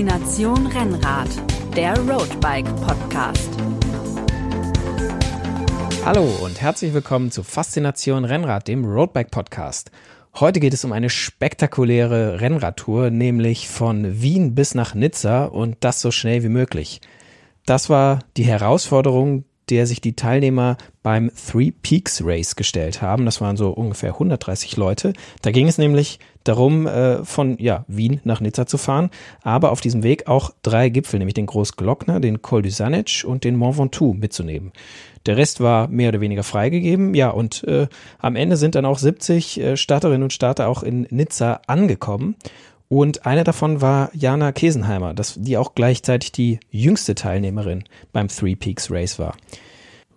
Faszination Rennrad, der Roadbike Podcast. Hallo und herzlich willkommen zu Faszination Rennrad, dem Roadbike Podcast. Heute geht es um eine spektakuläre Rennradtour, nämlich von Wien bis nach Nizza und das so schnell wie möglich. Das war die Herausforderung, der sich die Teilnehmer beim Three Peaks Race gestellt haben. Das waren so ungefähr 130 Leute. Da ging es nämlich darum, äh, von ja, Wien nach Nizza zu fahren, aber auf diesem Weg auch drei Gipfel, nämlich den Großglockner, den Col du Sanec und den Mont Ventoux mitzunehmen. Der Rest war mehr oder weniger freigegeben. Ja, und äh, am Ende sind dann auch 70 äh, Starterinnen und Starter auch in Nizza angekommen. Und eine davon war Jana Kesenheimer, das, die auch gleichzeitig die jüngste Teilnehmerin beim Three Peaks Race war.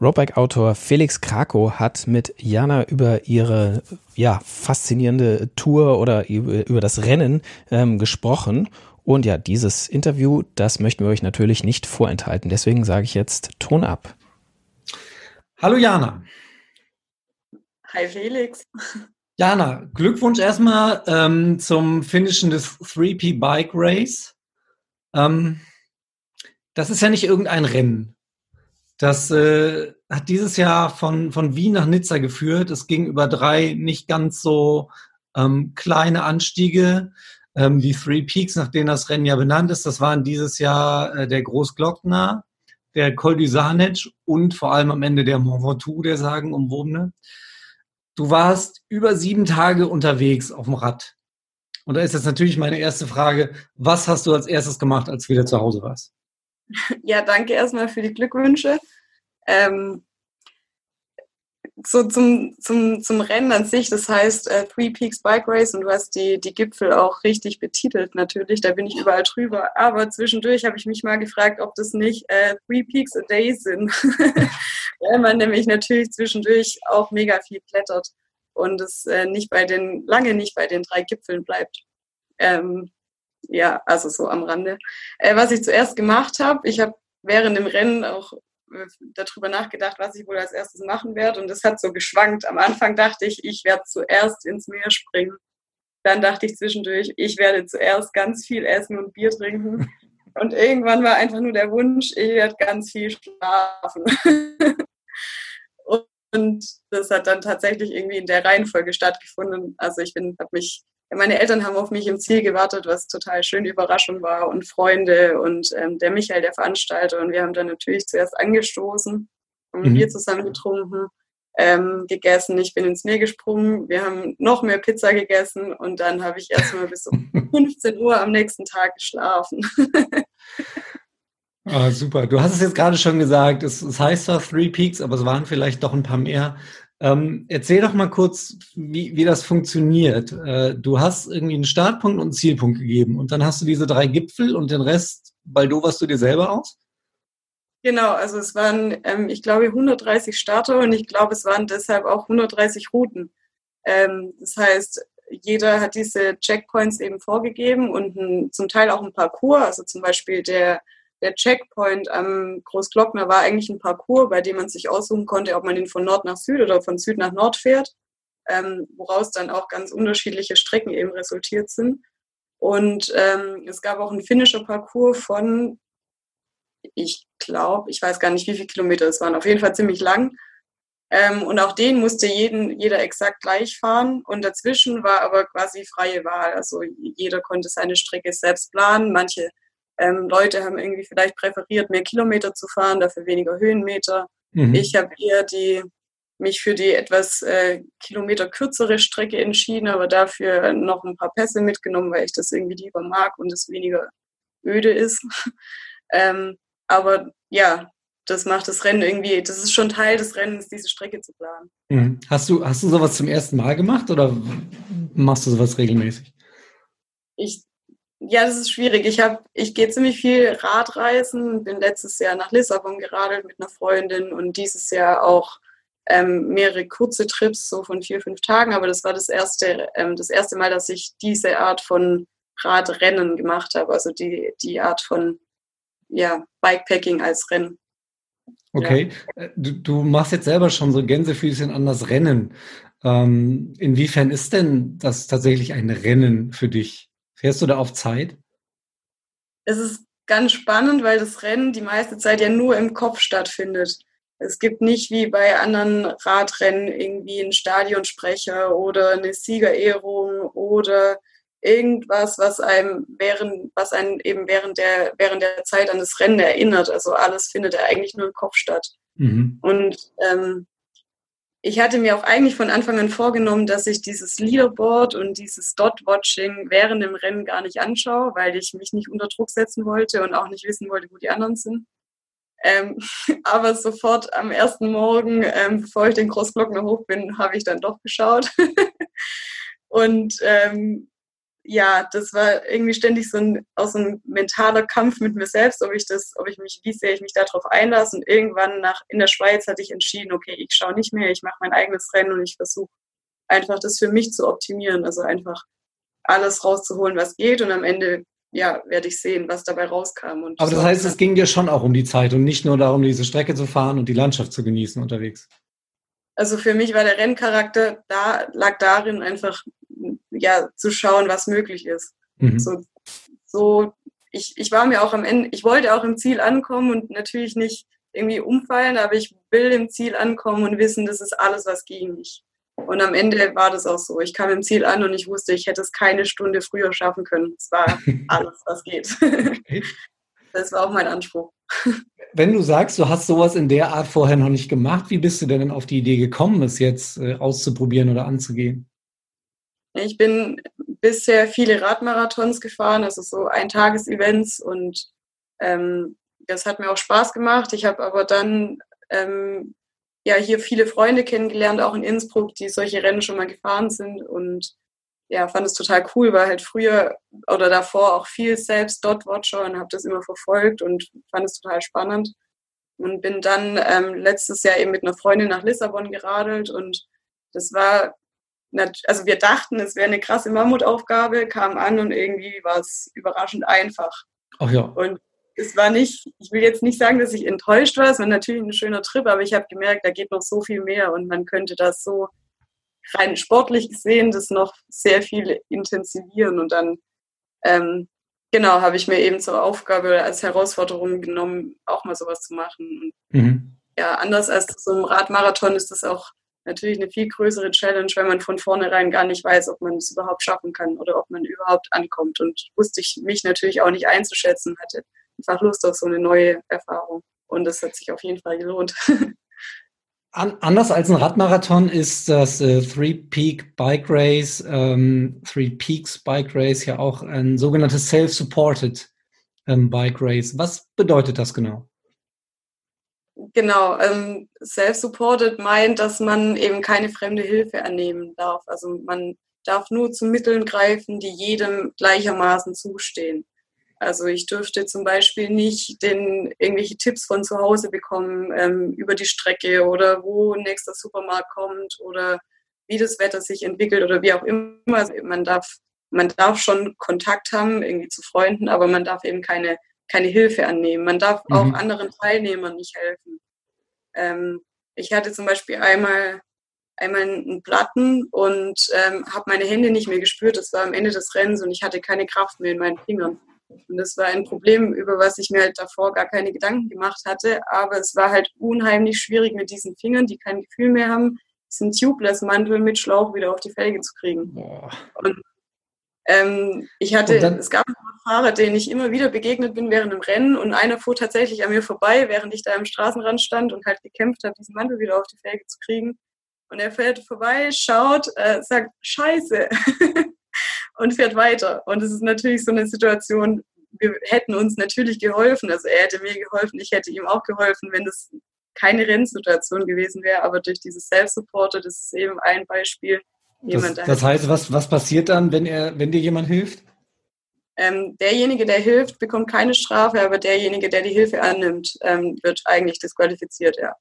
Roadbike-Autor Felix Krakow hat mit Jana über ihre ja, faszinierende Tour oder über, über das Rennen ähm, gesprochen. Und ja, dieses Interview, das möchten wir euch natürlich nicht vorenthalten. Deswegen sage ich jetzt Ton ab. Hallo Jana. Hi Felix. Jana, Glückwunsch erstmal ähm, zum Finishen des 3P Bike Race. Ähm, das ist ja nicht irgendein Rennen. Das äh, hat dieses Jahr von, von Wien nach Nizza geführt. Es ging über drei nicht ganz so ähm, kleine Anstiege. Ähm, die Three Peaks, nach denen das Rennen ja benannt ist, das waren dieses Jahr äh, der Großglockner, der Col du Sanec und vor allem am Ende der Mont Ventoux, der sagenumwobene. Du warst über sieben Tage unterwegs auf dem Rad. Und da ist jetzt natürlich meine erste Frage, was hast du als erstes gemacht, als du wieder zu Hause warst? Ja, danke erstmal für die Glückwünsche. Ähm, so zum, zum, zum Rennen an sich, das heißt äh, Three Peaks Bike Race und du hast die, die Gipfel auch richtig betitelt natürlich, da bin ich überall drüber. Aber zwischendurch habe ich mich mal gefragt, ob das nicht äh, Three Peaks a Day sind, weil man nämlich natürlich zwischendurch auch mega viel klettert und es äh, nicht bei den, lange nicht bei den drei Gipfeln bleibt. Ähm, ja, also so am Rande. Äh, was ich zuerst gemacht habe, ich habe während dem Rennen auch darüber nachgedacht, was ich wohl als erstes machen werde. Und es hat so geschwankt. Am Anfang dachte ich, ich werde zuerst ins Meer springen. Dann dachte ich zwischendurch, ich werde zuerst ganz viel essen und Bier trinken. Und irgendwann war einfach nur der Wunsch, ich werde ganz viel schlafen. und das hat dann tatsächlich irgendwie in der Reihenfolge stattgefunden. Also ich bin, habe mich meine Eltern haben auf mich im Ziel gewartet, was total schöne Überraschung war und Freunde und ähm, der Michael, der Veranstalter. Und wir haben dann natürlich zuerst angestoßen, haben mhm. Bier zusammen getrunken, ähm, gegessen. Ich bin ins Meer gesprungen. Wir haben noch mehr Pizza gegessen und dann habe ich erstmal bis um 15 Uhr am nächsten Tag geschlafen. ah, super. Du hast es jetzt gerade schon gesagt, es, es heißt zwar Three Peaks, aber es waren vielleicht doch ein paar mehr. Ähm, erzähl doch mal kurz, wie, wie das funktioniert. Äh, du hast irgendwie einen Startpunkt und einen Zielpunkt gegeben und dann hast du diese drei Gipfel und den Rest baldoverst du dir selber aus? Genau, also es waren, ähm, ich glaube, 130 Starter und ich glaube, es waren deshalb auch 130 Routen. Ähm, das heißt, jeder hat diese Checkpoints eben vorgegeben und ein, zum Teil auch ein Parcours. Also zum Beispiel der der Checkpoint am Großglockner war eigentlich ein Parcours, bei dem man sich aussuchen konnte, ob man ihn von Nord nach Süd oder von Süd nach Nord fährt, ähm, woraus dann auch ganz unterschiedliche Strecken eben resultiert sind. Und ähm, es gab auch einen finnischer Parcours von, ich glaube, ich weiß gar nicht, wie viele Kilometer es waren, auf jeden Fall ziemlich lang. Ähm, und auch den musste jeden, jeder exakt gleich fahren. Und dazwischen war aber quasi freie Wahl. Also jeder konnte seine Strecke selbst planen. Manche ähm, Leute haben irgendwie vielleicht präferiert, mehr Kilometer zu fahren, dafür weniger Höhenmeter. Mhm. Ich habe eher die, mich für die etwas äh, Kilometer kürzere Strecke entschieden, aber dafür noch ein paar Pässe mitgenommen, weil ich das irgendwie lieber mag und es weniger öde ist. ähm, aber ja, das macht das Rennen irgendwie, das ist schon Teil des Rennens, diese Strecke zu planen. Mhm. Hast du, hast du sowas zum ersten Mal gemacht oder machst du sowas regelmäßig? Ich ja, das ist schwierig. Ich habe, ich gehe ziemlich viel Radreisen, bin letztes Jahr nach Lissabon geradelt mit einer Freundin und dieses Jahr auch ähm, mehrere kurze Trips, so von vier, fünf Tagen. Aber das war das erste, ähm, das erste Mal, dass ich diese Art von Radrennen gemacht habe, also die, die Art von ja, Bikepacking als Rennen. Okay, ja. Äh, du, du, machst jetzt selber schon so Gänsefüßchen an das Rennen. Ähm, inwiefern ist denn das tatsächlich ein Rennen für dich? Fährst du da auf Zeit? es ist ganz spannend, weil das Rennen die meiste Zeit ja nur im Kopf stattfindet. Es gibt nicht wie bei anderen Radrennen irgendwie einen Stadionsprecher oder eine Siegerehrung oder irgendwas, was einem während, was einen eben während der, während der Zeit an das Rennen erinnert. Also alles findet ja eigentlich nur im Kopf statt. Mhm. Und ähm, ich hatte mir auch eigentlich von Anfang an vorgenommen, dass ich dieses Leaderboard und dieses Dot-Watching während dem Rennen gar nicht anschaue, weil ich mich nicht unter Druck setzen wollte und auch nicht wissen wollte, wo die anderen sind. Ähm, aber sofort am ersten Morgen, ähm, bevor ich den Großglockner hoch bin, habe ich dann doch geschaut. und ähm, ja, das war irgendwie ständig so ein, auch so ein mentaler Kampf mit mir selbst, ob ich das, ob ich mich, wie sehr ich mich darauf einlasse. Und irgendwann nach, in der Schweiz hatte ich entschieden, okay, ich schaue nicht mehr, ich mache mein eigenes Rennen und ich versuche einfach das für mich zu optimieren. Also einfach alles rauszuholen, was geht. Und am Ende, ja, werde ich sehen, was dabei rauskam. Und Aber das heißt, es ging dir schon auch um die Zeit und nicht nur darum, diese Strecke zu fahren und die Landschaft zu genießen unterwegs. Also für mich war der Renncharakter da, lag darin einfach ja, zu schauen, was möglich ist. Mhm. So, so ich, ich war mir auch am Ende, ich wollte auch im Ziel ankommen und natürlich nicht irgendwie umfallen, aber ich will im Ziel ankommen und wissen, das ist alles, was ging mich. Und am Ende war das auch so. Ich kam im Ziel an und ich wusste, ich hätte es keine Stunde früher schaffen können. Es war alles, was geht. Das war auch mein Anspruch. Wenn du sagst, du hast sowas in der Art vorher noch nicht gemacht, wie bist du denn auf die Idee gekommen, es jetzt äh, auszuprobieren oder anzugehen? Ich bin bisher viele Radmarathons gefahren, also so Eintagesevents und ähm, das hat mir auch Spaß gemacht. Ich habe aber dann ähm, ja hier viele Freunde kennengelernt, auch in Innsbruck, die solche Rennen schon mal gefahren sind und ja, fand es total cool, weil halt früher oder davor auch viel selbst dort Watcher und habe das immer verfolgt und fand es total spannend und bin dann ähm, letztes Jahr eben mit einer Freundin nach Lissabon geradelt und das war also wir dachten, es wäre eine krasse Mammutaufgabe, kam an und irgendwie war es überraschend einfach. Ach ja. Und es war nicht, ich will jetzt nicht sagen, dass ich enttäuscht war, es war natürlich ein schöner Trip, aber ich habe gemerkt, da geht noch so viel mehr und man könnte das so rein sportlich gesehen das noch sehr viel intensivieren und dann ähm, genau habe ich mir eben zur Aufgabe als Herausforderung genommen, auch mal sowas zu machen. Und, mhm. Ja, anders als so ein Radmarathon ist das auch natürlich eine viel größere Challenge, wenn man von vornherein gar nicht weiß, ob man es überhaupt schaffen kann oder ob man überhaupt ankommt. Und wusste ich mich natürlich auch nicht einzuschätzen, hatte einfach Lust auf so eine neue Erfahrung. Und das hat sich auf jeden Fall gelohnt. An, anders als ein Radmarathon ist das äh, Three Peak Bike Race, ähm, Three Peaks Bike Race ja auch ein sogenanntes Self-Supported ähm, Bike Race. Was bedeutet das genau? Genau, ähm, self-supported meint, dass man eben keine fremde Hilfe annehmen darf. Also man darf nur zu Mitteln greifen, die jedem gleichermaßen zustehen. Also ich dürfte zum Beispiel nicht den, irgendwelche Tipps von zu Hause bekommen ähm, über die Strecke oder wo nächster Supermarkt kommt oder wie das Wetter sich entwickelt oder wie auch immer. Also man darf, man darf schon Kontakt haben, irgendwie zu Freunden, aber man darf eben keine keine Hilfe annehmen. Man darf mhm. auch anderen Teilnehmern nicht helfen. Ähm, ich hatte zum Beispiel einmal, einmal einen Platten und ähm, habe meine Hände nicht mehr gespürt. Das war am Ende des Rennens und ich hatte keine Kraft mehr in meinen Fingern. Und das war ein Problem, über was ich mir halt davor gar keine Gedanken gemacht hatte. Aber es war halt unheimlich schwierig mit diesen Fingern, die kein Gefühl mehr haben, diesen Tubeless-Mantel mit Schlauch wieder auf die Felge zu kriegen. Boah. Und ähm, ich hatte, dann, es gab Fahrer, denen ich immer wieder begegnet bin während dem Rennen und einer fuhr tatsächlich an mir vorbei, während ich da am Straßenrand stand und halt gekämpft habe, diesen Mantel wieder auf die Felge zu kriegen. Und er fährt vorbei, schaut, äh, sagt Scheiße und fährt weiter. Und es ist natürlich so eine Situation, wir hätten uns natürlich geholfen. Also er hätte mir geholfen, ich hätte ihm auch geholfen, wenn das keine Rennsituation gewesen wäre. Aber durch dieses Self-Supporter, das ist eben ein Beispiel. Das, das heißt, was, was passiert dann, wenn er, wenn dir jemand hilft? Ähm, derjenige, der hilft, bekommt keine Strafe, aber derjenige, der die Hilfe annimmt, ähm, wird eigentlich disqualifiziert, ja.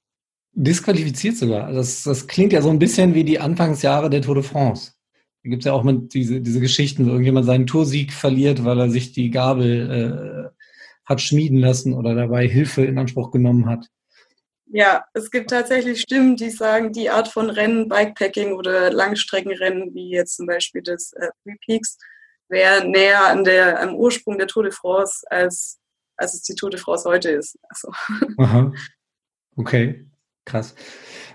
Disqualifiziert sogar. Das, das klingt ja so ein bisschen wie die Anfangsjahre der Tour de France. Da gibt es ja auch mit diese, diese Geschichten, wo irgendjemand seinen Toursieg verliert, weil er sich die Gabel äh, hat schmieden lassen oder dabei Hilfe in Anspruch genommen hat. Ja, es gibt tatsächlich Stimmen, die sagen, die Art von Rennen, Bikepacking oder Langstreckenrennen, wie jetzt zum Beispiel das äh, Three Peaks, wäre näher an der, am Ursprung der Tour de France, als, als es die Tour de France heute ist. Also. Aha. Okay, krass.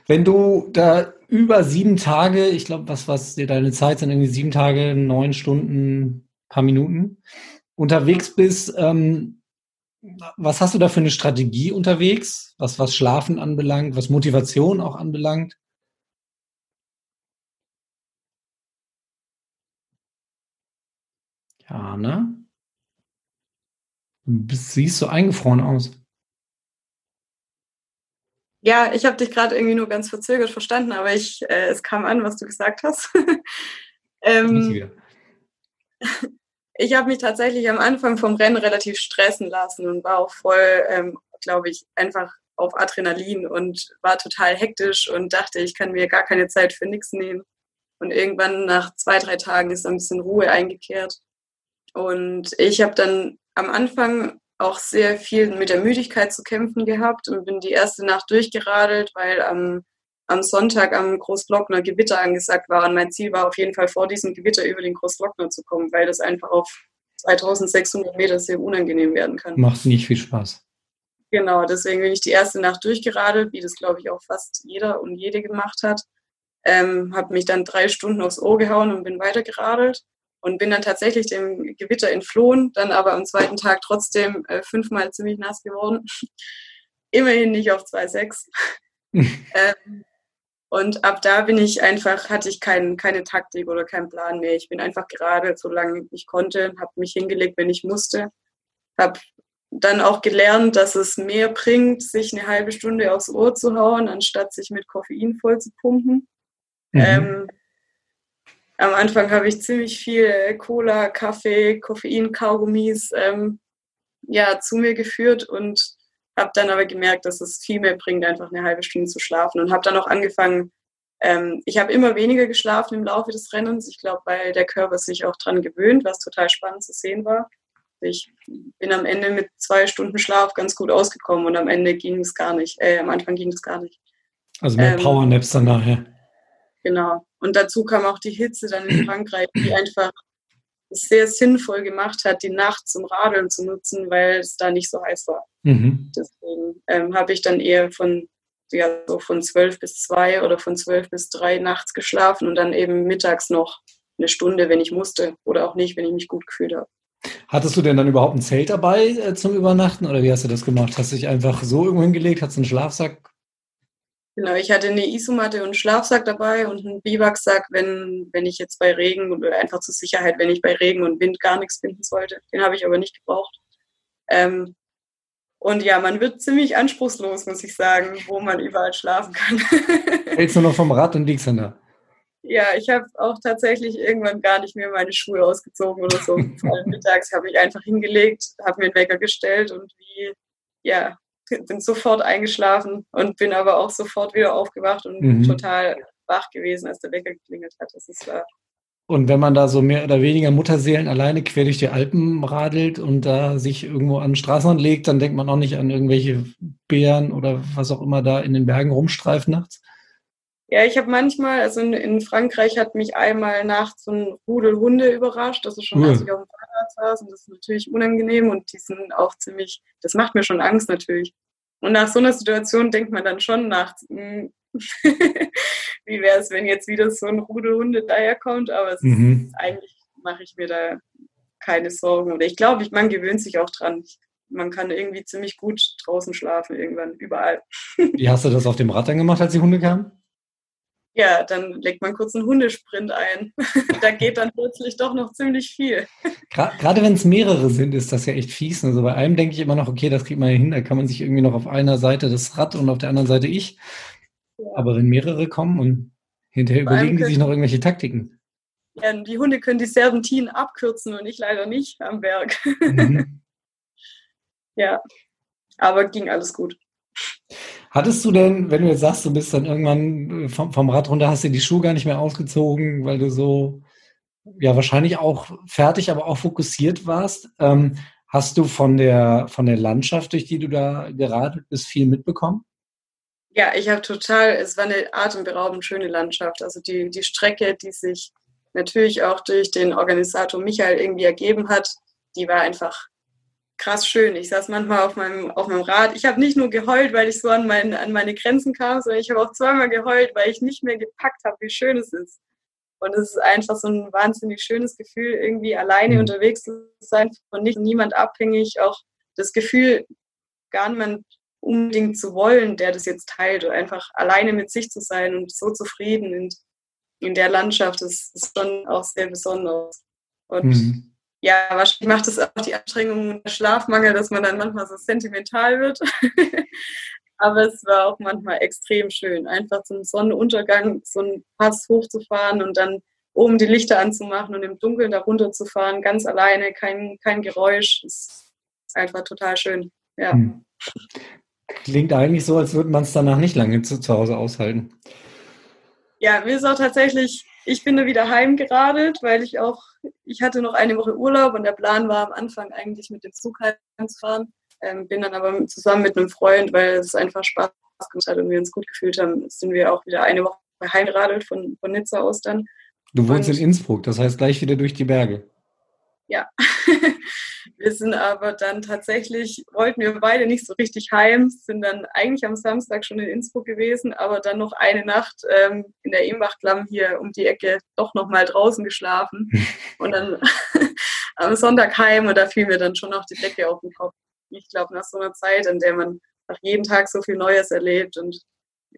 Wenn du da über sieben Tage, ich glaube, was, was dir deine Zeit sind, irgendwie sieben Tage, neun Stunden, paar Minuten unterwegs bist, ähm, was hast du da für eine Strategie unterwegs, was, was Schlafen anbelangt, was Motivation auch anbelangt? Ja, ne? Du siehst so eingefroren aus. Ja, ich habe dich gerade irgendwie nur ganz verzögert verstanden, aber ich, äh, es kam an, was du gesagt hast. ähm, ich habe mich tatsächlich am Anfang vom Rennen relativ stressen lassen und war auch voll, ähm, glaube ich, einfach auf Adrenalin und war total hektisch und dachte, ich kann mir gar keine Zeit für nichts nehmen. Und irgendwann nach zwei, drei Tagen ist ein bisschen Ruhe eingekehrt. Und ich habe dann am Anfang auch sehr viel mit der Müdigkeit zu kämpfen gehabt und bin die erste Nacht durchgeradelt, weil am, am Sonntag am Großglockner Gewitter angesagt war. Und mein Ziel war auf jeden Fall vor diesem Gewitter über den Großglockner zu kommen, weil das einfach auf 2600 Meter sehr unangenehm werden kann. Macht nicht viel Spaß. Genau, deswegen bin ich die erste Nacht durchgeradelt, wie das glaube ich auch fast jeder und jede gemacht hat. Ähm, habe mich dann drei Stunden aufs Ohr gehauen und bin weitergeradelt und bin dann tatsächlich dem Gewitter entflohen, dann aber am zweiten Tag trotzdem äh, fünfmal ziemlich nass geworden. Immerhin nicht auf 2,6. ähm, und ab da bin ich einfach, hatte ich kein, keine Taktik oder keinen Plan mehr. Ich bin einfach gerade, solange ich konnte, habe mich hingelegt, wenn ich musste. Habe dann auch gelernt, dass es mehr bringt, sich eine halbe Stunde aufs Ohr zu hauen, anstatt sich mit Koffein voll zu pumpen. Mhm. Ähm, am Anfang habe ich ziemlich viel Cola, Kaffee, Koffein, Kaugummis ähm, ja, zu mir geführt und habe dann aber gemerkt, dass es viel mehr bringt, einfach eine halbe Stunde zu schlafen und habe dann auch angefangen, ähm, ich habe immer weniger geschlafen im Laufe des Rennens. Ich glaube, weil der Körper sich auch dran gewöhnt, was total spannend zu sehen war. Ich bin am Ende mit zwei Stunden Schlaf ganz gut ausgekommen und am Ende ging es gar nicht. Äh, am Anfang ging es gar nicht. Also mehr ähm, Powernaps dann nachher. Genau. Und dazu kam auch die Hitze dann in Frankreich, die einfach sehr sinnvoll gemacht hat, die Nacht zum Radeln zu nutzen, weil es da nicht so heiß war. Mhm. Deswegen ähm, habe ich dann eher von, ja, so von 12 bis 2 oder von 12 bis 3 nachts geschlafen und dann eben mittags noch eine Stunde, wenn ich musste oder auch nicht, wenn ich mich gut gefühlt habe. Hattest du denn dann überhaupt ein Zelt dabei äh, zum Übernachten oder wie hast du das gemacht? Hast du dich einfach so irgendwo hingelegt? Hast du einen Schlafsack Genau, ich hatte eine Isomatte und einen Schlafsack dabei und einen Biwaksack, wenn, wenn ich jetzt bei Regen oder einfach zur Sicherheit, wenn ich bei Regen und Wind gar nichts finden sollte. Den habe ich aber nicht gebraucht. Ähm, und ja, man wird ziemlich anspruchslos, muss ich sagen, wo man überall schlafen kann. Hältst du noch vom Rad und liegst dann da? Ja, ich habe auch tatsächlich irgendwann gar nicht mehr meine Schuhe ausgezogen oder so. Vor allem mittags habe ich einfach hingelegt, habe mir einen Wecker gestellt und wie, ja, bin sofort eingeschlafen und bin aber auch sofort wieder aufgewacht und mhm. total wach gewesen, als der Wecker geklingelt hat. Das ist wahr. Und wenn man da so mehr oder weniger Mutterseelen alleine quer durch die Alpen radelt und da sich irgendwo an den Straßenrand legt, dann denkt man auch nicht an irgendwelche Bären oder was auch immer da in den Bergen rumstreift nachts. Ja, ich habe manchmal, also in, in, Frankreich hat mich einmal nachts so ein Rudel Hunde überrascht. Das ist schon, als ich auf dem Fahrrad saß und das ist natürlich unangenehm und die sind auch ziemlich, das macht mir schon Angst natürlich. Und nach so einer Situation denkt man dann schon nachts, hm, wie wäre es, wenn jetzt wieder so ein Rudel Hunde daherkommt, aber es mhm. ist, eigentlich mache ich mir da keine Sorgen. Oder ich glaube, man gewöhnt sich auch dran. Man kann irgendwie ziemlich gut draußen schlafen, irgendwann, überall. Wie hast du das auf dem Rad dann gemacht, als die Hunde kamen? ja, dann legt man kurz einen Hundesprint ein. da geht dann plötzlich doch noch ziemlich viel. Gerade wenn es mehrere sind, ist das ja echt fies. Also bei einem denke ich immer noch, okay, das kriegt man ja hin, da kann man sich irgendwie noch auf einer Seite das Rad und auf der anderen Seite ich. Aber wenn mehrere kommen und hinterher bei überlegen die sich noch irgendwelche Taktiken. Ja, die Hunde können die Serpentinen abkürzen und ich leider nicht am Berg. Mhm. ja, aber ging alles gut. Hattest du denn, wenn du jetzt sagst, du bist dann irgendwann äh, vom, vom Rad runter, hast du die Schuhe gar nicht mehr ausgezogen, weil du so, ja, wahrscheinlich auch fertig, aber auch fokussiert warst, ähm, hast du von der, von der Landschaft, durch die du da geradelt bist, viel mitbekommen? Ja, ich habe total, es war eine atemberaubend schöne Landschaft. Also die, die Strecke, die sich natürlich auch durch den Organisator Michael irgendwie ergeben hat, die war einfach krass schön. Ich saß manchmal auf meinem, auf meinem Rad. Ich habe nicht nur geheult, weil ich so an, mein, an meine Grenzen kam, sondern ich habe auch zweimal geheult, weil ich nicht mehr gepackt habe, wie schön es ist. Und es ist einfach so ein wahnsinnig schönes Gefühl, irgendwie alleine mhm. unterwegs zu sein, von nicht niemand abhängig, auch das Gefühl, gar niemand unbedingt zu wollen, der das jetzt teilt, oder einfach alleine mit sich zu sein und so zufrieden in, in der Landschaft, das ist schon auch sehr besonders. Und mhm ja, wahrscheinlich macht es auch die Anstrengung und der Schlafmangel, dass man dann manchmal so sentimental wird. Aber es war auch manchmal extrem schön, einfach zum Sonnenuntergang so einen Pass hochzufahren und dann oben die Lichter anzumachen und im Dunkeln da runterzufahren, ganz alleine, kein, kein Geräusch. Das ist einfach total schön. Ja. Hm. Klingt eigentlich so, als würde man es danach nicht lange zu, zu Hause aushalten. Ja, mir ist auch tatsächlich ich bin da wieder heimgeradelt, weil ich auch, ich hatte noch eine Woche Urlaub und der Plan war am Anfang eigentlich mit dem Zug heimzufahren. Ähm, bin dann aber zusammen mit einem Freund, weil es einfach Spaß gemacht hat und wir uns gut gefühlt haben, sind wir auch wieder eine Woche heimgeradelt von, von Nizza aus dann. Du wohnst und, in Innsbruck, das heißt gleich wieder durch die Berge. Ja. Wir sind aber dann tatsächlich, wollten wir beide nicht so richtig heim, sind dann eigentlich am Samstag schon in Innsbruck gewesen, aber dann noch eine Nacht ähm, in der Imbachklamm hier um die Ecke doch nochmal draußen geschlafen und dann am Sonntag heim und da fiel mir dann schon auch die Decke auf den Kopf. Ich glaube, nach so einer Zeit, in der man nach jedem Tag so viel Neues erlebt und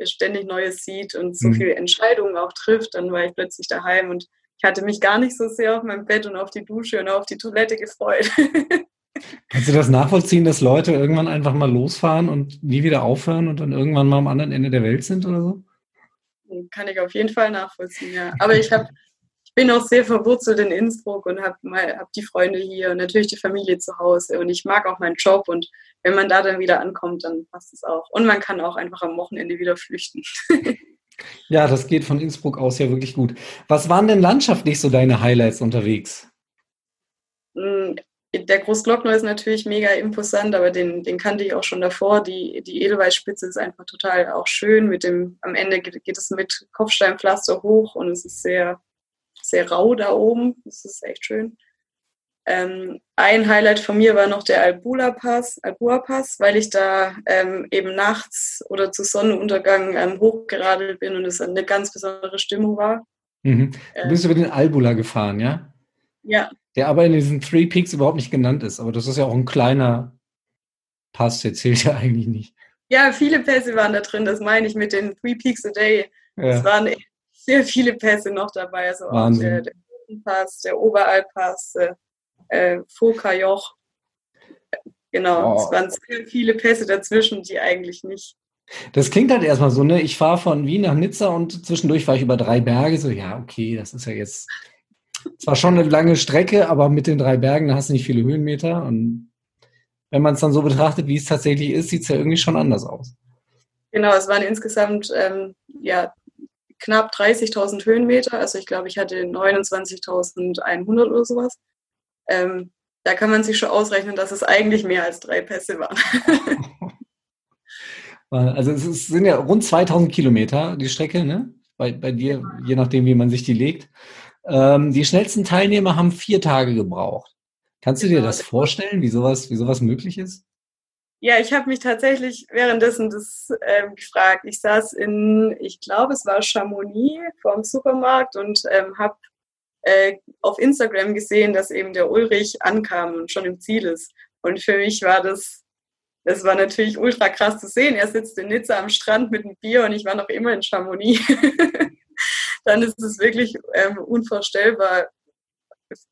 ständig Neues sieht und so mhm. viele Entscheidungen auch trifft, dann war ich plötzlich daheim und ich hatte mich gar nicht so sehr auf mein Bett und auf die Dusche und auf die Toilette gefreut. Kannst du das nachvollziehen, dass Leute irgendwann einfach mal losfahren und nie wieder aufhören und dann irgendwann mal am anderen Ende der Welt sind oder so? Kann ich auf jeden Fall nachvollziehen, ja. Aber ich habe ich bin auch sehr verwurzelt in Innsbruck und habe hab die Freunde hier und natürlich die Familie zu Hause und ich mag auch meinen Job und wenn man da dann wieder ankommt, dann passt es auch. Und man kann auch einfach am Wochenende wieder flüchten. Ja, das geht von Innsbruck aus ja wirklich gut. Was waren denn landschaftlich so deine Highlights unterwegs? Mm, der Großglockner ist natürlich mega imposant, aber den, den kannte ich auch schon davor. Die, die Edelweißspitze ist einfach total auch schön. Mit dem, am Ende geht, geht es mit Kopfsteinpflaster hoch und es ist sehr, sehr rau da oben. Das ist echt schön. Ähm, ein Highlight von mir war noch der Albula Pass, Albua Pass, weil ich da ähm, eben nachts oder zu Sonnenuntergang ähm, hochgeradelt bin und es eine ganz besondere Stimmung war. Mhm. Du bist über den Albula gefahren, ja? Ja. Der aber in diesen Three Peaks überhaupt nicht genannt ist, aber das ist ja auch ein kleiner Pass, der zählt ja eigentlich nicht. Ja, viele Pässe waren da drin, das meine ich mit den Three Peaks a Day. Ja. Es waren sehr viele Pässe noch dabei, also Wahnsinn. auch der, der Pass, der Oberalpass, äh, Fokajoch. Genau, oh. es waren sehr viele Pässe dazwischen, die eigentlich nicht. Das klingt halt erstmal so, ne? Ich fahre von Wien nach Nizza und zwischendurch fahre ich über drei Berge. So, ja, okay, das ist ja jetzt zwar schon eine lange Strecke, aber mit den drei Bergen hast du nicht viele Höhenmeter. Und wenn man es dann so betrachtet, wie es tatsächlich ist, sieht es ja irgendwie schon anders aus. Genau, es waren insgesamt ähm, ja, knapp 30.000 Höhenmeter. Also ich glaube, ich hatte 29.100 oder sowas ähm, da kann man sich schon ausrechnen, dass es eigentlich mehr als drei Pässe waren. also es sind ja rund 2000 Kilometer die Strecke, ne? Bei, bei dir, je nachdem, wie man sich die legt. Ähm, die schnellsten Teilnehmer haben vier Tage gebraucht. Kannst du dir genau. das vorstellen, wie sowas, wie sowas möglich ist? Ja, ich habe mich tatsächlich währenddessen das ähm, gefragt. Ich saß in, ich glaube, es war Chamonix vor dem Supermarkt und ähm, habe äh, auf Instagram gesehen, dass eben der Ulrich ankam und schon im Ziel ist. Und für mich war das, das war natürlich ultra krass zu sehen. Er sitzt in Nizza am Strand mit einem Bier und ich war noch immer in Chamonix. Dann ist es wirklich ähm, unvorstellbar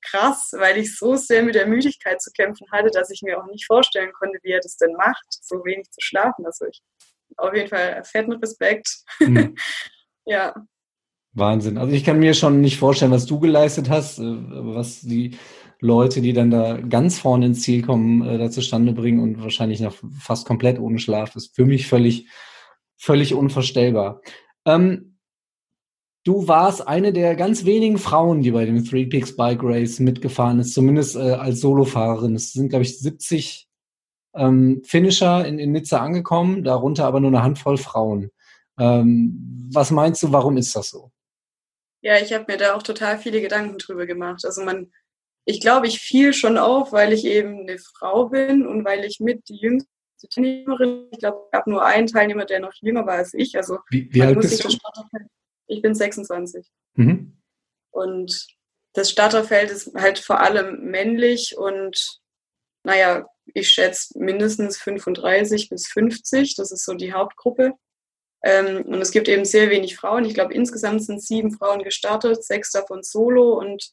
krass, weil ich so sehr mit der Müdigkeit zu kämpfen hatte, dass ich mir auch nicht vorstellen konnte, wie er das denn macht, so wenig zu schlafen. Also ich auf jeden Fall fetten Respekt. Mhm. ja. Wahnsinn. Also ich kann mir schon nicht vorstellen, was du geleistet hast, äh, was die Leute, die dann da ganz vorne ins Ziel kommen, äh, da zustande bringen und wahrscheinlich noch fast komplett ohne Schlaf, ist für mich völlig, völlig unvorstellbar. Ähm, du warst eine der ganz wenigen Frauen, die bei dem Three Peaks Bike Race mitgefahren ist, zumindest äh, als Solofahrerin. Es sind, glaube ich, 70 ähm, Finisher in, in Nizza angekommen, darunter aber nur eine Handvoll Frauen. Ähm, was meinst du, warum ist das so? Ja, ich habe mir da auch total viele Gedanken drüber gemacht. Also man, ich glaube, ich fiel schon auf, weil ich eben eine Frau bin und weil ich mit die jüngste Teilnehmerin, ich glaube, es gab nur einen Teilnehmer, der noch jünger war als ich. Also wie, wie alt bist du? Ich bin 26. Mhm. Und das Starterfeld ist halt vor allem männlich und naja, ich schätze mindestens 35 bis 50. Das ist so die Hauptgruppe. Ähm, und es gibt eben sehr wenig Frauen. Ich glaube, insgesamt sind sieben Frauen gestartet, sechs davon solo und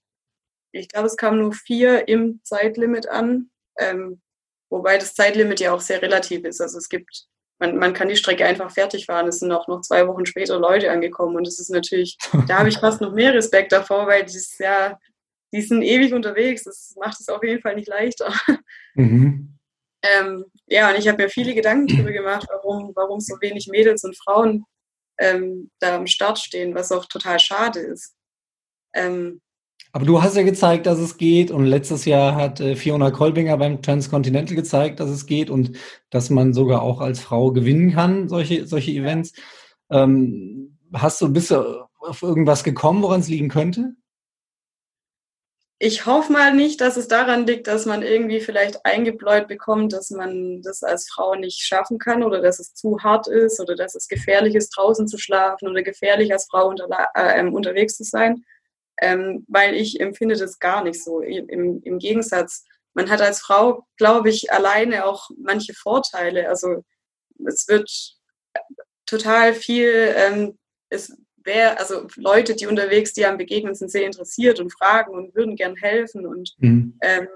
ich glaube, es kamen nur vier im Zeitlimit an. Ähm, wobei das Zeitlimit ja auch sehr relativ ist. Also es gibt, man, man kann die Strecke einfach fertig fahren. Es sind auch noch zwei Wochen später Leute angekommen und es ist natürlich, da habe ich fast noch mehr Respekt davor, weil das ja, die sind ewig unterwegs. Das macht es auf jeden Fall nicht leichter. Mhm. Ähm, ja, und ich habe mir viele Gedanken darüber gemacht, warum, warum so wenig Mädels und Frauen ähm, da am Start stehen, was auch total schade ist. Ähm, aber du hast ja gezeigt, dass es geht und letztes Jahr hat äh, Fiona Kolbinger beim Transcontinental gezeigt, dass es geht und dass man sogar auch als Frau gewinnen kann, solche, solche Events. Ähm, hast du, bist du auf irgendwas gekommen, woran es liegen könnte? Ich hoffe mal nicht, dass es daran liegt, dass man irgendwie vielleicht eingebläut bekommt, dass man das als Frau nicht schaffen kann oder dass es zu hart ist oder dass es gefährlich ist, draußen zu schlafen oder gefährlich als Frau unter, äh, unterwegs zu sein. Ähm, weil ich empfinde das gar nicht so. Im, Im Gegensatz, man hat als Frau, glaube ich, alleine auch manche Vorteile. Also es wird total viel, ähm, es wer, also Leute, die unterwegs, die am Begegnen sind, sehr interessiert und fragen und würden gern helfen. Und mhm. ähm,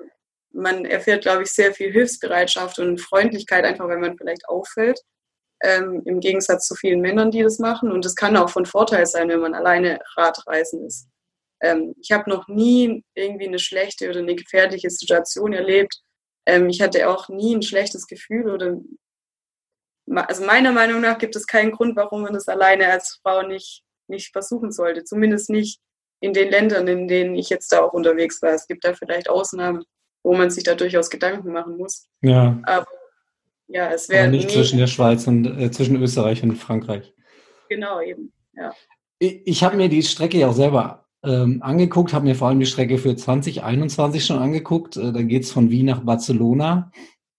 man erfährt, glaube ich, sehr viel Hilfsbereitschaft und Freundlichkeit, einfach weil man vielleicht auffällt. Ähm, Im Gegensatz zu vielen Männern, die das machen. Und das kann auch von Vorteil sein, wenn man alleine Radreisen ist. Ähm, ich habe noch nie irgendwie eine schlechte oder eine gefährliche Situation erlebt. Ähm, ich hatte auch nie ein schlechtes Gefühl oder also meiner Meinung nach gibt es keinen Grund, warum man das alleine als Frau nicht nicht versuchen sollte. Zumindest nicht in den Ländern, in denen ich jetzt da auch unterwegs war. Es gibt da vielleicht Ausnahmen, wo man sich da durchaus Gedanken machen muss. Ja. Aber ja, es wäre. Nicht zwischen der Schweiz und äh, zwischen Österreich und Frankreich. Genau, eben. Ja. Ich, ich habe mir die Strecke ja auch selber ähm, angeguckt, habe mir vor allem die Strecke für 2021 schon angeguckt. Äh, da geht es von Wien nach Barcelona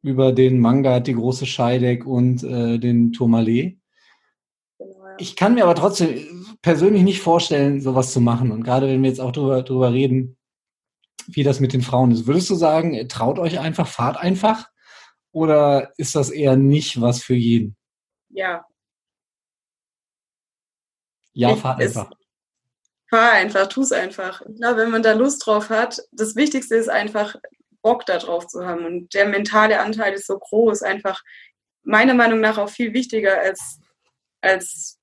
über den Manga, die große Scheideck und äh, den Tourmalet. Ich kann mir aber trotzdem persönlich nicht vorstellen, sowas zu machen. Und gerade wenn wir jetzt auch drüber, drüber reden, wie das mit den Frauen ist, würdest du sagen, traut euch einfach, fahrt einfach? Oder ist das eher nicht was für jeden? Ja. Ja, ich, fahrt einfach. Fahr einfach, tu es einfach. Glaube, wenn man da Lust drauf hat, das Wichtigste ist einfach, Bock da drauf zu haben. Und der mentale Anteil ist so groß, einfach meiner Meinung nach auch viel wichtiger als, als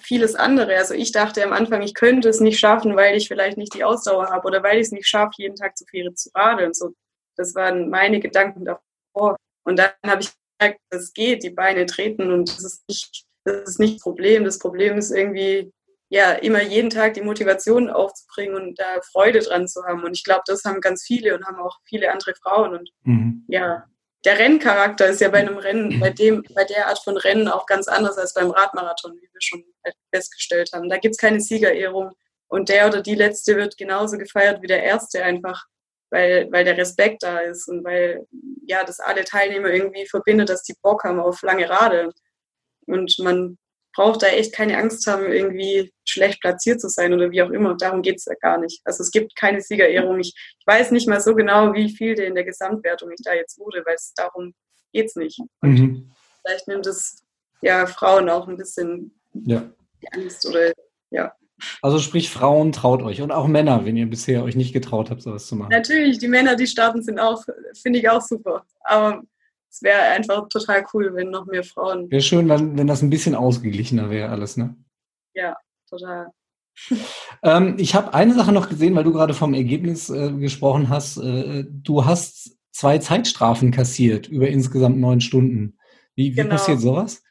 vieles andere. Also ich dachte am Anfang, ich könnte es nicht schaffen, weil ich vielleicht nicht die Ausdauer habe oder weil ich es nicht schaffe, jeden Tag zu Fähre zu radeln. So, das waren meine Gedanken davor. Und dann habe ich gemerkt, es geht, die Beine treten und das ist nicht das ist nicht das Problem. Das Problem ist irgendwie, ja, immer jeden Tag die Motivation aufzubringen und da Freude dran zu haben. Und ich glaube, das haben ganz viele und haben auch viele andere Frauen. Und mhm. ja, der Renncharakter ist ja bei einem Rennen, bei dem, bei der Art von Rennen auch ganz anders als beim Radmarathon, wie wir schon festgestellt haben. Da gibt es keine Siegerehrung und der oder die letzte wird genauso gefeiert wie der erste einfach, weil, weil der Respekt da ist und weil ja das alle Teilnehmer irgendwie verbindet, dass die Bock haben auf lange Rade. Und man braucht da echt keine Angst haben, irgendwie schlecht platziert zu sein oder wie auch immer. Darum geht es ja gar nicht. Also es gibt keine Siegerehrung. Ich, ich, weiß nicht mal so genau, wie viel der in der Gesamtwertung ich da jetzt wurde, weil es darum geht es nicht. Und mhm. vielleicht nimmt es ja Frauen auch ein bisschen ja. die Angst oder ja. Also sprich, Frauen traut euch und auch Männer, wenn ihr bisher euch nicht getraut habt, sowas zu machen. Natürlich, die Männer, die starten, sind auch, finde ich auch super. Aber es wäre einfach total cool, wenn noch mehr Frauen. Wäre schön, wenn, wenn das ein bisschen ausgeglichener wäre, alles, ne? Ja, total. ähm, ich habe eine Sache noch gesehen, weil du gerade vom Ergebnis äh, gesprochen hast. Äh, du hast zwei Zeitstrafen kassiert über insgesamt neun Stunden. Wie, wie genau. passiert sowas?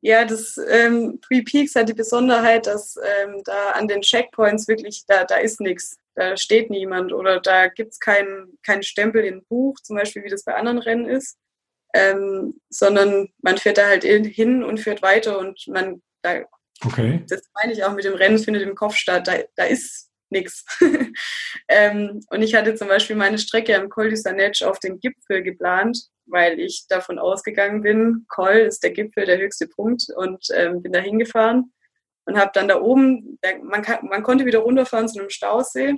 Ja, das ähm, Three Peaks hat die Besonderheit, dass ähm, da an den Checkpoints wirklich, da, da ist nichts da steht niemand oder da gibt es keinen kein Stempel im Buch, zum Beispiel wie das bei anderen Rennen ist, ähm, sondern man fährt da halt hin und fährt weiter und man, da Okay. Das meine ich auch mit dem Rennen findet im Kopf statt. Da, da ist nichts. ähm, und ich hatte zum Beispiel meine Strecke am Col du Sanetsch auf den Gipfel geplant, weil ich davon ausgegangen bin, Col ist der Gipfel, der höchste Punkt und ähm, bin da hingefahren und habe dann da oben, man, kann, man konnte wieder runterfahren zu einem Stausee,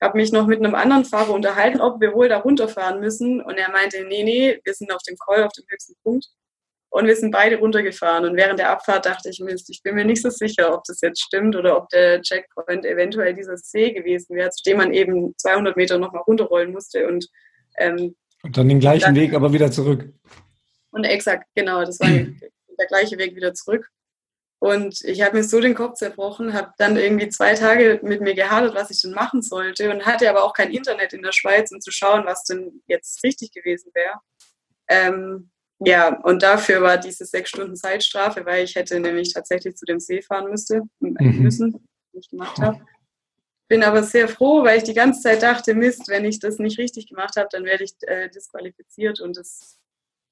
habe mich noch mit einem anderen Fahrer unterhalten, ob wir wohl da runterfahren müssen und er meinte, nee, nee, wir sind auf dem Col, auf dem höchsten Punkt und wir sind beide runtergefahren. Und während der Abfahrt dachte ich, Mist, ich bin mir nicht so sicher, ob das jetzt stimmt oder ob der Checkpoint eventuell dieser See gewesen wäre, zu dem man eben 200 Meter nochmal runterrollen musste. Und, ähm, und dann den gleichen dann, Weg, aber wieder zurück. Und exakt, genau, das war der gleiche Weg wieder zurück. Und ich habe mir so den Kopf zerbrochen, habe dann irgendwie zwei Tage mit mir gehadert, was ich denn machen sollte und hatte aber auch kein Internet in der Schweiz, um zu schauen, was denn jetzt richtig gewesen wäre. Ähm, ja, und dafür war diese sechs Stunden Zeitstrafe, weil ich hätte nämlich tatsächlich zu dem See fahren müsste, äh, mhm. müssen, nicht gemacht habe. Bin aber sehr froh, weil ich die ganze Zeit dachte, Mist, wenn ich das nicht richtig gemacht habe, dann werde ich äh, disqualifiziert. Und das,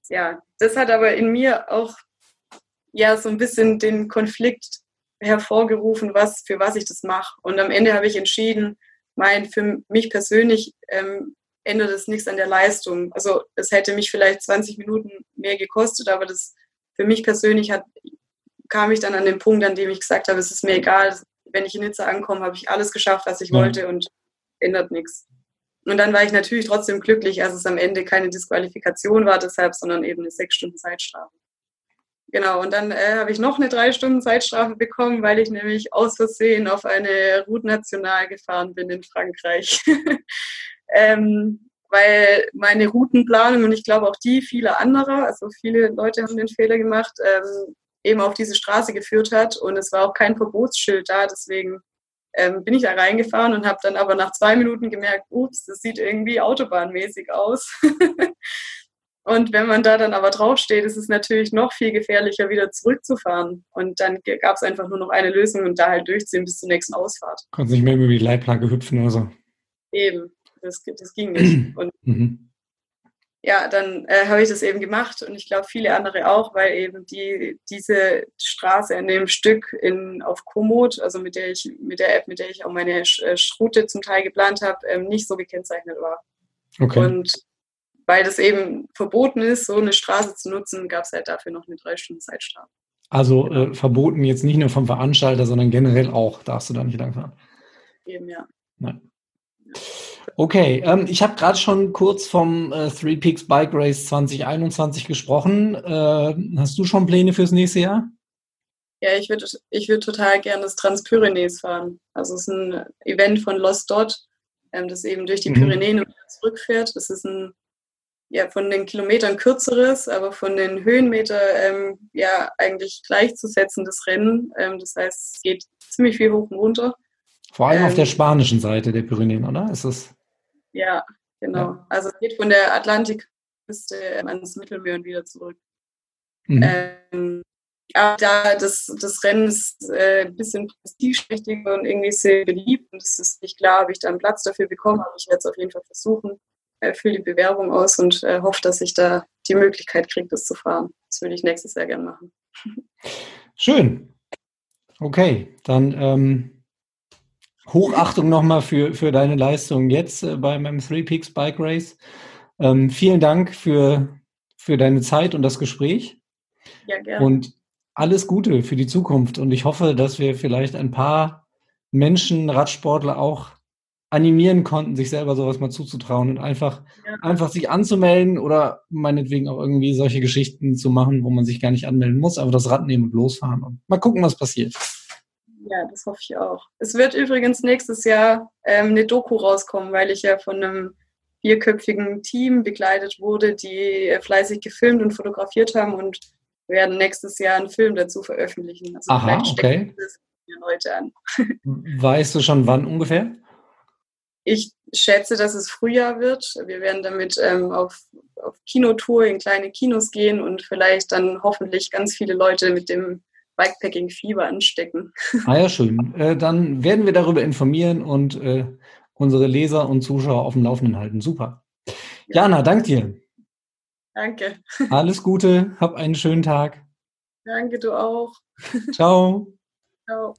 ja, das hat aber in mir auch ja so ein bisschen den Konflikt hervorgerufen, was für was ich das mache. Und am Ende habe ich entschieden, mein für mich persönlich ähm, ändert es nichts an der Leistung. Also es hätte mich vielleicht 20 Minuten mehr gekostet, aber das für mich persönlich hat, kam ich dann an den Punkt, an dem ich gesagt habe, es ist mir egal, wenn ich in Nizza ankomme, habe ich alles geschafft, was ich ja. wollte und ändert nichts. Und dann war ich natürlich trotzdem glücklich, als es am Ende keine Disqualifikation war deshalb, sondern eben eine sechs Stunden Zeitstrafe. Genau, und dann äh, habe ich noch eine drei Stunden Zeitstrafe bekommen, weil ich nämlich aus Versehen auf eine Route National gefahren bin in Frankreich. ähm, weil meine Routenplanung und ich glaube auch die viele andere, also viele Leute haben den Fehler gemacht, ähm, eben auf diese Straße geführt hat und es war auch kein Verbotsschild da, deswegen ähm, bin ich da reingefahren und habe dann aber nach zwei Minuten gemerkt, ups, das sieht irgendwie autobahnmäßig aus. und wenn man da dann aber draufsteht, ist es natürlich noch viel gefährlicher, wieder zurückzufahren. Und dann gab es einfach nur noch eine Lösung und da halt durchziehen bis zur nächsten Ausfahrt. Konntest nicht mehr über die Leitplage hüpfen oder so. Eben das, das ging nicht. Und mhm. ja, dann äh, habe ich das eben gemacht und ich glaube viele andere auch, weil eben die, diese Straße in dem Stück in, auf Komoot, also mit der ich, mit der App, mit der ich auch meine äh, Route zum Teil geplant habe, ähm, nicht so gekennzeichnet war. Okay. Und weil das eben verboten ist, so eine Straße zu nutzen, gab es halt dafür noch eine drei Stunden Zeitstrafe. Also äh, verboten jetzt nicht nur vom Veranstalter, sondern generell auch, darfst du da nicht langfahren. Eben, ja. Nein. Okay, ähm, ich habe gerade schon kurz vom äh, Three Peaks Bike Race 2021 gesprochen. Äh, hast du schon Pläne fürs nächste Jahr? Ja, ich würde ich würd total gerne das Transpyrenees fahren. Also es ist ein Event von Lost Dot, ähm, das eben durch die mhm. Pyrenäen und zurückfährt. Das ist ein ja, von den Kilometern kürzeres, aber von den Höhenmeter ähm, ja eigentlich gleichzusetzendes Rennen. Ähm, das heißt, es geht ziemlich viel hoch und runter. Vor allem auf der ähm, spanischen Seite der Pyrenäen, oder? Ist es? Ja, genau. Ja. Also es geht von der Atlantikküste ans Mittelmeer und wieder zurück. Mhm. Ähm, aber da das, das Rennen ist äh, ein bisschen prestigeträchtig und irgendwie sehr beliebt und es ist nicht klar, ob ich da einen Platz dafür bekomme, aber ich werde es auf jeden Fall versuchen, fülle die Bewerbung aus und äh, hoffe, dass ich da die Möglichkeit kriege, das zu fahren. Das würde ich nächstes Jahr gerne machen. Schön. Okay, dann ähm, Hochachtung nochmal für, für deine Leistung jetzt äh, bei meinem Three Peaks Bike Race. Ähm, vielen Dank für, für deine Zeit und das Gespräch. Ja, gerne. Und alles Gute für die Zukunft. Und ich hoffe, dass wir vielleicht ein paar Menschen, Radsportler auch animieren konnten, sich selber sowas mal zuzutrauen und einfach, ja. einfach sich anzumelden oder meinetwegen auch irgendwie solche Geschichten zu machen, wo man sich gar nicht anmelden muss, aber das Rad nehmen und losfahren und mal gucken, was passiert. Ja, das hoffe ich auch. Es wird übrigens nächstes Jahr ähm, eine Doku rauskommen, weil ich ja von einem vierköpfigen Team begleitet wurde, die äh, fleißig gefilmt und fotografiert haben und werden nächstes Jahr einen Film dazu veröffentlichen. Also Aha, okay. Leute an. Weißt du schon wann ungefähr? Ich schätze, dass es Frühjahr wird. Wir werden damit ähm, auf, auf Kinotour in kleine Kinos gehen und vielleicht dann hoffentlich ganz viele Leute mit dem Bikepacking-Fieber anstecken. Ah ja, schön. Äh, dann werden wir darüber informieren und äh, unsere Leser und Zuschauer auf dem Laufenden halten. Super. Jana, dank dir. Danke. Alles Gute, hab einen schönen Tag. Danke, du auch. Ciao. Ciao.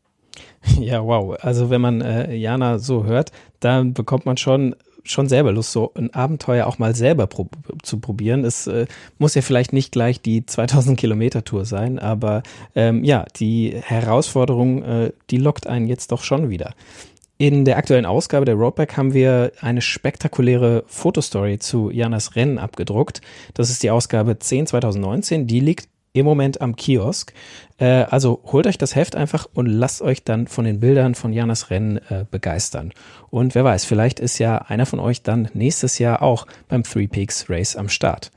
Ja, wow. Also wenn man äh, Jana so hört, dann bekommt man schon schon selber Lust, so ein Abenteuer auch mal selber pro zu probieren. Es äh, muss ja vielleicht nicht gleich die 2000 Kilometer Tour sein, aber ähm, ja, die Herausforderung, äh, die lockt einen jetzt doch schon wieder. In der aktuellen Ausgabe der Roadback haben wir eine spektakuläre Fotostory zu Janas Rennen abgedruckt. Das ist die Ausgabe 10 2019. Die liegt im Moment am Kiosk. Äh, also holt euch das Heft einfach und lasst euch dann von den Bildern von Janas Rennen äh, begeistern. Und wer weiß, vielleicht ist ja einer von euch dann nächstes Jahr auch beim Three Peaks Race am Start.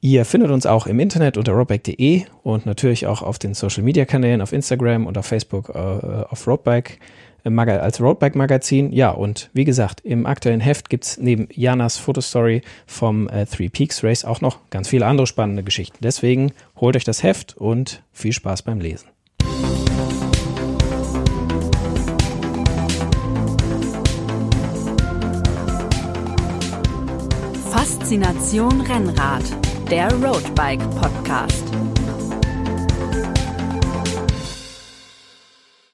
Ihr findet uns auch im Internet unter roadbike.de und natürlich auch auf den Social Media Kanälen, auf Instagram und auf Facebook äh, auf Roadbike als Roadbike-Magazin. Ja, und wie gesagt, im aktuellen Heft gibt es neben Janas Fotostory vom äh, Three Peaks Race auch noch ganz viele andere spannende Geschichten. Deswegen holt euch das Heft und viel Spaß beim Lesen. Faszination Rennrad, der Roadbike Podcast.